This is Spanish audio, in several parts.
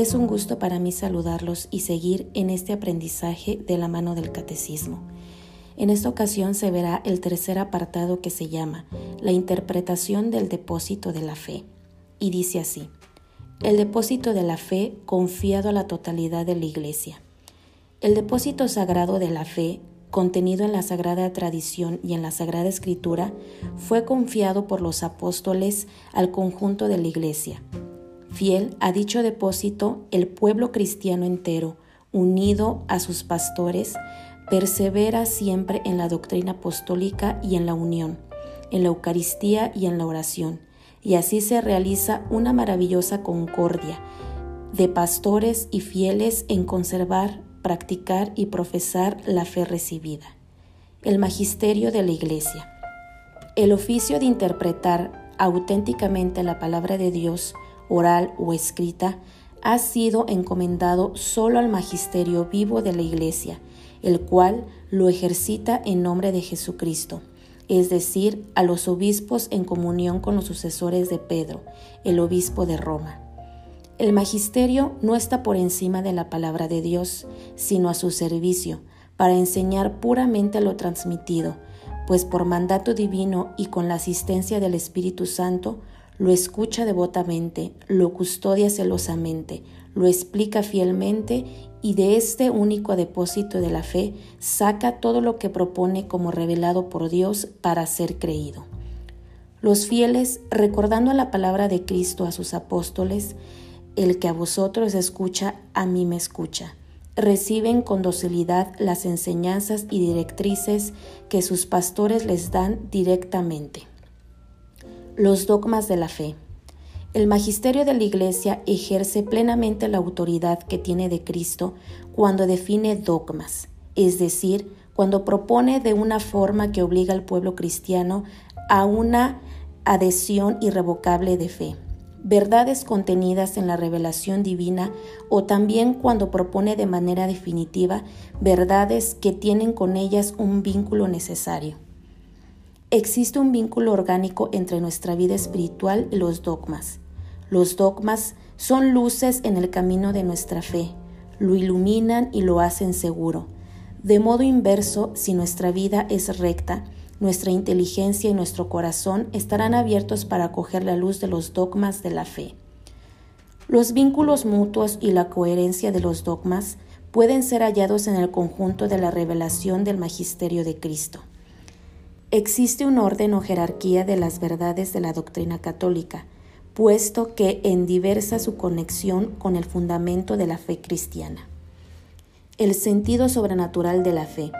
es un gusto para mí saludarlos y seguir en este aprendizaje de la mano del catecismo. En esta ocasión se verá el tercer apartado que se llama La interpretación del depósito de la fe. Y dice así, el depósito de la fe confiado a la totalidad de la Iglesia. El depósito sagrado de la fe, contenido en la Sagrada Tradición y en la Sagrada Escritura, fue confiado por los apóstoles al conjunto de la Iglesia Fiel a dicho depósito, el pueblo cristiano entero, unido a sus pastores, persevera siempre en la doctrina apostólica y en la unión, en la Eucaristía y en la oración, y así se realiza una maravillosa concordia de pastores y fieles en conservar, practicar y profesar la fe recibida. El magisterio de la Iglesia. El oficio de interpretar auténticamente la palabra de Dios oral o escrita, ha sido encomendado solo al magisterio vivo de la Iglesia, el cual lo ejercita en nombre de Jesucristo, es decir, a los obispos en comunión con los sucesores de Pedro, el obispo de Roma. El magisterio no está por encima de la palabra de Dios, sino a su servicio, para enseñar puramente lo transmitido, pues por mandato divino y con la asistencia del Espíritu Santo, lo escucha devotamente, lo custodia celosamente, lo explica fielmente y de este único depósito de la fe saca todo lo que propone como revelado por Dios para ser creído. Los fieles, recordando la palabra de Cristo a sus apóstoles, el que a vosotros escucha, a mí me escucha. Reciben con docilidad las enseñanzas y directrices que sus pastores les dan directamente. Los dogmas de la fe. El magisterio de la Iglesia ejerce plenamente la autoridad que tiene de Cristo cuando define dogmas, es decir, cuando propone de una forma que obliga al pueblo cristiano a una adhesión irrevocable de fe, verdades contenidas en la revelación divina o también cuando propone de manera definitiva verdades que tienen con ellas un vínculo necesario. Existe un vínculo orgánico entre nuestra vida espiritual y los dogmas. Los dogmas son luces en el camino de nuestra fe, lo iluminan y lo hacen seguro. De modo inverso, si nuestra vida es recta, nuestra inteligencia y nuestro corazón estarán abiertos para acoger la luz de los dogmas de la fe. Los vínculos mutuos y la coherencia de los dogmas pueden ser hallados en el conjunto de la revelación del magisterio de Cristo. Existe un orden o jerarquía de las verdades de la doctrina católica, puesto que en diversa su conexión con el fundamento de la fe cristiana. El sentido sobrenatural de la fe.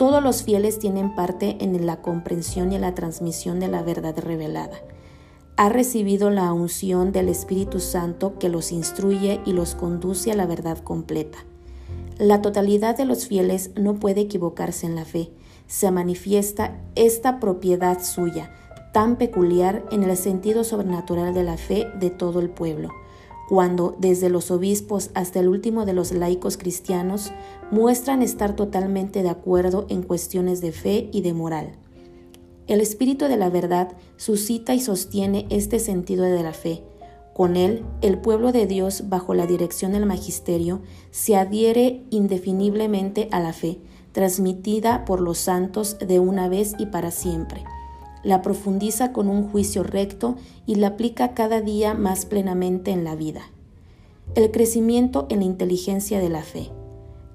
Todos los fieles tienen parte en la comprensión y la transmisión de la verdad revelada. Ha recibido la unción del Espíritu Santo que los instruye y los conduce a la verdad completa. La totalidad de los fieles no puede equivocarse en la fe, se manifiesta esta propiedad suya, tan peculiar en el sentido sobrenatural de la fe de todo el pueblo, cuando desde los obispos hasta el último de los laicos cristianos muestran estar totalmente de acuerdo en cuestiones de fe y de moral. El Espíritu de la verdad suscita y sostiene este sentido de la fe. Con él, el pueblo de Dios, bajo la dirección del Magisterio, se adhiere indefiniblemente a la fe, transmitida por los santos de una vez y para siempre. La profundiza con un juicio recto y la aplica cada día más plenamente en la vida. El crecimiento en la inteligencia de la fe.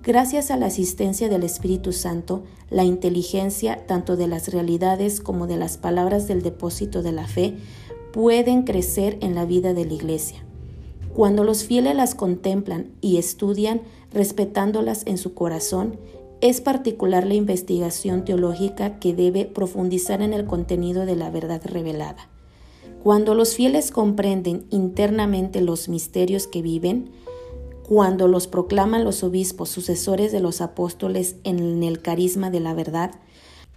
Gracias a la asistencia del Espíritu Santo, la inteligencia tanto de las realidades como de las palabras del depósito de la fe pueden crecer en la vida de la Iglesia. Cuando los fieles las contemplan y estudian, respetándolas en su corazón, es particular la investigación teológica que debe profundizar en el contenido de la verdad revelada. Cuando los fieles comprenden internamente los misterios que viven, cuando los proclaman los obispos sucesores de los apóstoles en el carisma de la verdad,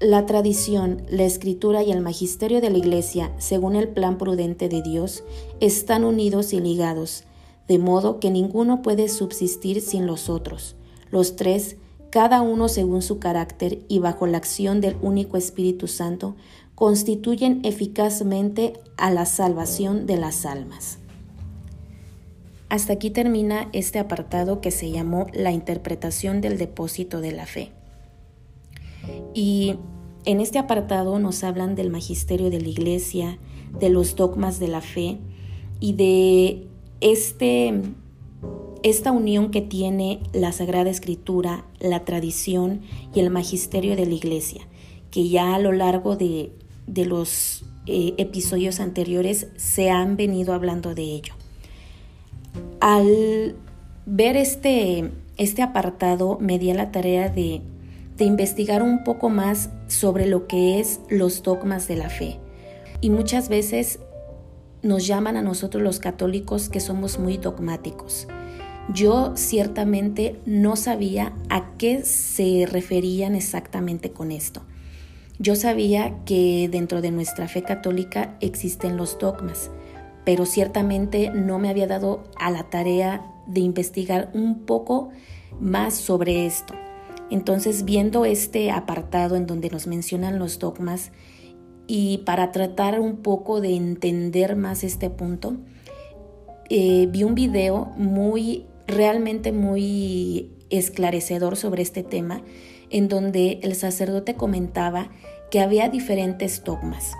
la tradición, la escritura y el magisterio de la Iglesia, según el plan prudente de Dios, están unidos y ligados, de modo que ninguno puede subsistir sin los otros. Los tres cada uno según su carácter y bajo la acción del único Espíritu Santo, constituyen eficazmente a la salvación de las almas. hasta aquí termina este apartado que se llamó la interpretación del depósito de la fe. Y en este apartado nos hablan del magisterio de la iglesia, de los dogmas de la fe y de este, esta unión que tiene la Sagrada Escritura, la tradición y el magisterio de la iglesia, que ya a lo largo de, los eh, episodios anteriores se han venido hablando de ello. Al ver este, este apartado me di a la tarea de, de investigar un poco más sobre lo que es los dogmas de la fe. Y muchas veces nos llaman a nosotros los católicos que somos muy dogmáticos. Yo ciertamente no sabía a qué se referían exactamente con esto. Yo sabía que dentro de nuestra fe católica existen los dogmas, pero ciertamente no me había dado a la tarea de investigar un poco más sobre esto. Entonces, viendo este apartado en donde nos mencionan los dogmas y para tratar un poco de entender más este punto, eh, vi un video muy, realmente muy esclarecedor sobre este tema, en donde el sacerdote comentaba que había diferentes dogmas.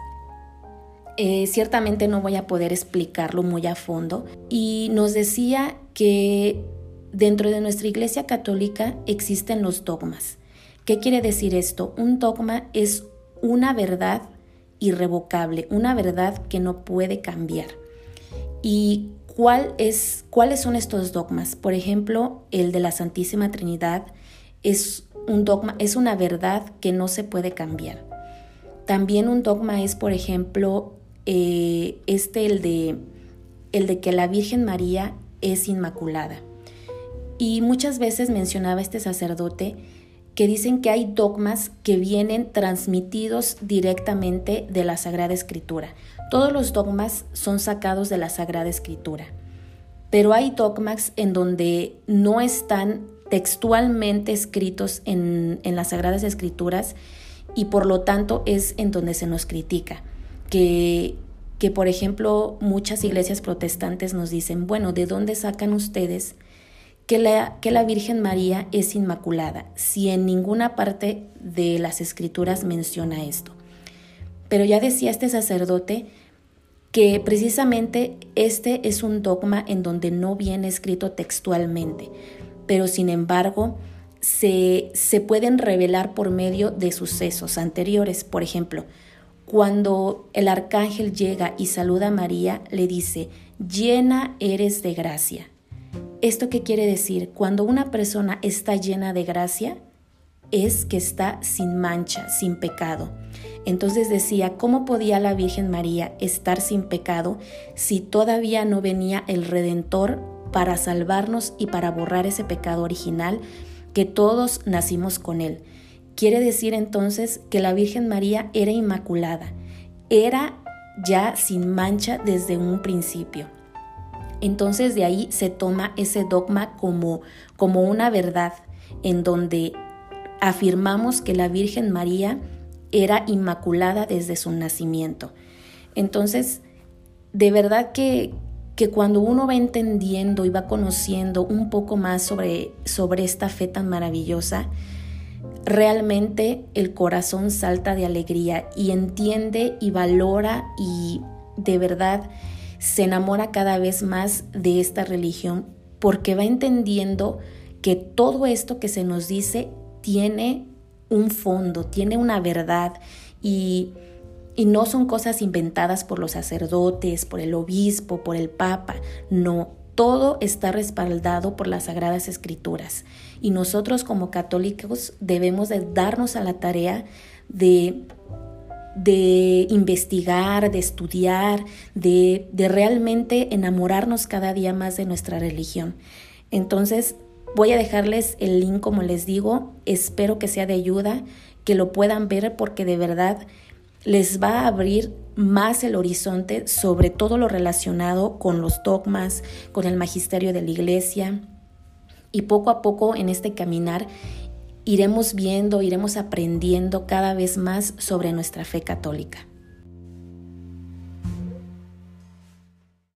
Eh, ciertamente no voy a poder explicarlo muy a fondo. Y nos decía que dentro de nuestra Iglesia Católica existen los dogmas. ¿Qué quiere decir esto? Un dogma es una verdad irrevocable, una verdad que no puede cambiar. ¿Y cuál es, cuáles son estos dogmas? Por ejemplo, el de la Santísima Trinidad es un dogma, es una verdad que no se puede cambiar. También un dogma es, por ejemplo, eh, este el de, el de que la Virgen María es inmaculada. Y muchas veces mencionaba este sacerdote que dicen que hay dogmas que vienen transmitidos directamente de la Sagrada Escritura. Todos los dogmas son sacados de la Sagrada Escritura, pero hay dogmas en donde no están textualmente escritos en, en las Sagradas Escrituras y por lo tanto es en donde se nos critica que, que, por ejemplo, muchas iglesias protestantes nos dicen, bueno, ¿de dónde sacan ustedes que la, Virgen María es inmaculada si en ninguna parte de las escrituras menciona esto? Pero ya decía este sacerdote que precisamente este es un dogma en donde no viene escrito textualmente, pero sin embargo se, se pueden revelar por medio de sucesos anteriores. Por ejemplo, cuando el arcángel llega y saluda a María, le dice, llena eres de gracia. ¿Esto qué quiere decir? Cuando una persona está llena de gracia, es que está sin mancha, sin pecado. Entonces decía, ¿cómo podía la Virgen María estar sin pecado si todavía no venía el Redentor para salvarnos y para borrar ese pecado original que todos nacimos con él? Quiere decir entonces que la Virgen María era inmaculada, era ya sin mancha desde un principio. Entonces de ahí se toma ese dogma como, como una verdad en donde afirmamos que la Virgen María era inmaculada desde su nacimiento. Entonces, de verdad que, que cuando uno va entendiendo y va conociendo un poco más sobre, sobre esta fe tan maravillosa, realmente el corazón salta de alegría y entiende y valora y de verdad se enamora cada vez más de esta religión porque va entendiendo que todo esto que se nos dice tiene un fondo, tiene una verdad y, y no son cosas inventadas por los sacerdotes, por el obispo, por el papa, no, todo está respaldado por las sagradas escrituras. Y nosotros como católicos debemos de darnos a la tarea de, de investigar, de estudiar, de, de realmente enamorarnos cada día más de nuestra religión. Entonces, voy a dejarles el link como les digo, espero que sea de ayuda, que lo puedan ver porque de verdad les va a abrir más el horizonte sobre todo lo relacionado con los dogmas, con el magisterio de la iglesia. Y poco a poco en este caminar iremos viendo, iremos aprendiendo cada vez más sobre nuestra fe católica.